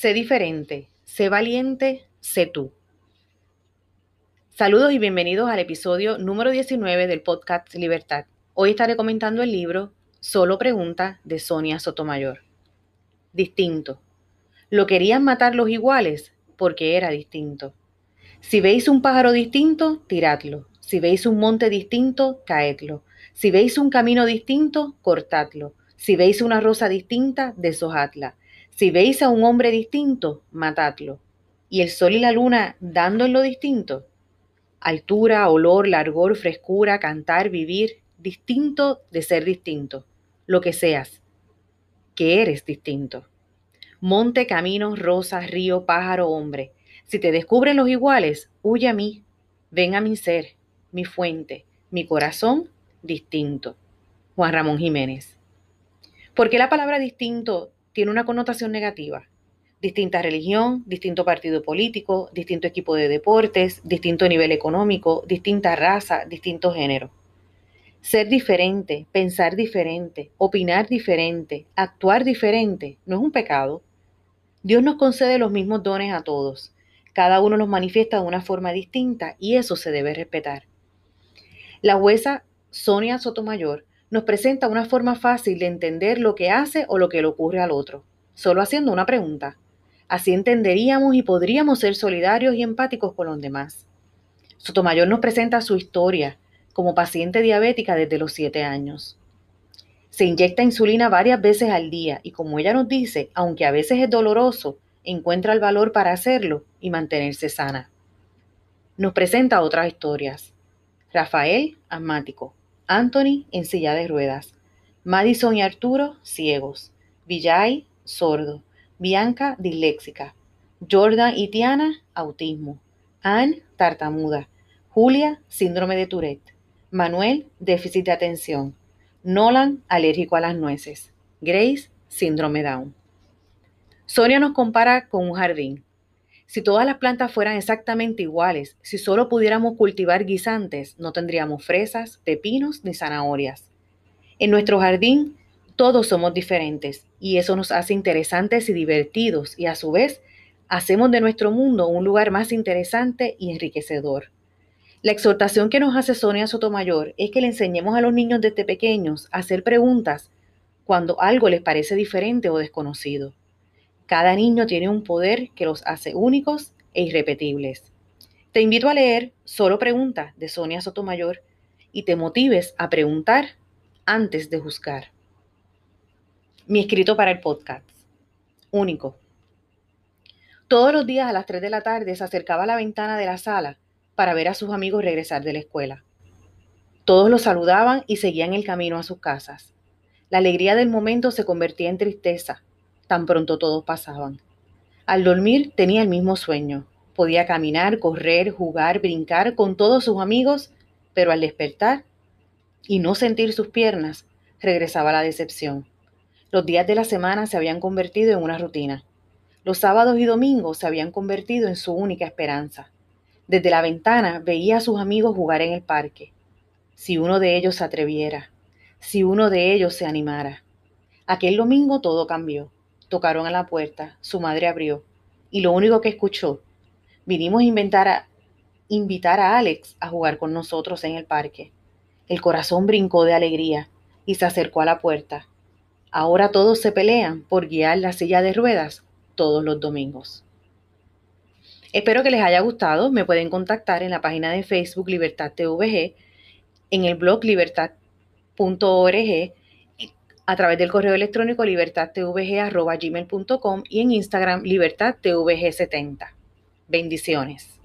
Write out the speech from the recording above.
Sé diferente, sé valiente, sé tú. Saludos y bienvenidos al episodio número 19 del podcast Libertad. Hoy estaré comentando el libro Solo Pregunta de Sonia Sotomayor. Distinto. Lo querían matar los iguales porque era distinto. Si veis un pájaro distinto, tiradlo. Si veis un monte distinto, caedlo. Si veis un camino distinto, cortadlo. Si veis una rosa distinta, deshojadla. Si veis a un hombre distinto, matadlo. Y el sol y la luna dando en lo distinto. Altura, olor, largor, frescura, cantar, vivir, distinto de ser distinto. Lo que seas, que eres distinto. Monte, camino, rosa, río, pájaro, hombre. Si te descubren los iguales, huye a mí. Ven a mi ser, mi fuente, mi corazón distinto. Juan Ramón Jiménez. ¿Por qué la palabra distinto tiene una connotación negativa? Distinta religión, distinto partido político, distinto equipo de deportes, distinto nivel económico, distinta raza, distinto género. Ser diferente, pensar diferente, opinar diferente, actuar diferente, no es un pecado. Dios nos concede los mismos dones a todos. Cada uno los manifiesta de una forma distinta y eso se debe respetar. La jueza Sonia Sotomayor nos presenta una forma fácil de entender lo que hace o lo que le ocurre al otro, solo haciendo una pregunta. Así entenderíamos y podríamos ser solidarios y empáticos con los demás. Sotomayor nos presenta su historia como paciente diabética desde los 7 años. Se inyecta insulina varias veces al día y como ella nos dice, aunque a veces es doloroso, encuentra el valor para hacerlo y mantenerse sana. Nos presenta otras historias. Rafael, asmático. Anthony, en silla de ruedas. Madison y Arturo, ciegos. Villay, sordo. Bianca, disléxica. Jordan y Tiana, autismo. Anne, tartamuda. Julia, síndrome de Tourette. Manuel, déficit de atención. Nolan, alérgico a las nueces. Grace, síndrome Down. Sonia nos compara con un jardín. Si todas las plantas fueran exactamente iguales, si solo pudiéramos cultivar guisantes, no tendríamos fresas, pepinos ni zanahorias. En nuestro jardín todos somos diferentes y eso nos hace interesantes y divertidos y a su vez hacemos de nuestro mundo un lugar más interesante y enriquecedor. La exhortación que nos hace Sonia Sotomayor es que le enseñemos a los niños desde pequeños a hacer preguntas cuando algo les parece diferente o desconocido. Cada niño tiene un poder que los hace únicos e irrepetibles. Te invito a leer Solo Pregunta de Sonia Sotomayor y te motives a preguntar antes de juzgar. Mi escrito para el podcast. Único. Todos los días a las 3 de la tarde se acercaba a la ventana de la sala para ver a sus amigos regresar de la escuela. Todos los saludaban y seguían el camino a sus casas. La alegría del momento se convertía en tristeza tan pronto todos pasaban. Al dormir tenía el mismo sueño. Podía caminar, correr, jugar, brincar con todos sus amigos, pero al despertar y no sentir sus piernas, regresaba la decepción. Los días de la semana se habían convertido en una rutina. Los sábados y domingos se habían convertido en su única esperanza. Desde la ventana veía a sus amigos jugar en el parque. Si uno de ellos se atreviera, si uno de ellos se animara. Aquel domingo todo cambió. Tocaron a la puerta, su madre abrió, y lo único que escuchó, vinimos a, inventar a invitar a Alex a jugar con nosotros en el parque. El corazón brincó de alegría y se acercó a la puerta. Ahora todos se pelean por guiar la silla de ruedas todos los domingos. Espero que les haya gustado. Me pueden contactar en la página de Facebook Libertad TVG, en el blog libertad.org a través del correo electrónico libertadtvg.gmail.com y en Instagram libertadtvg70. Bendiciones.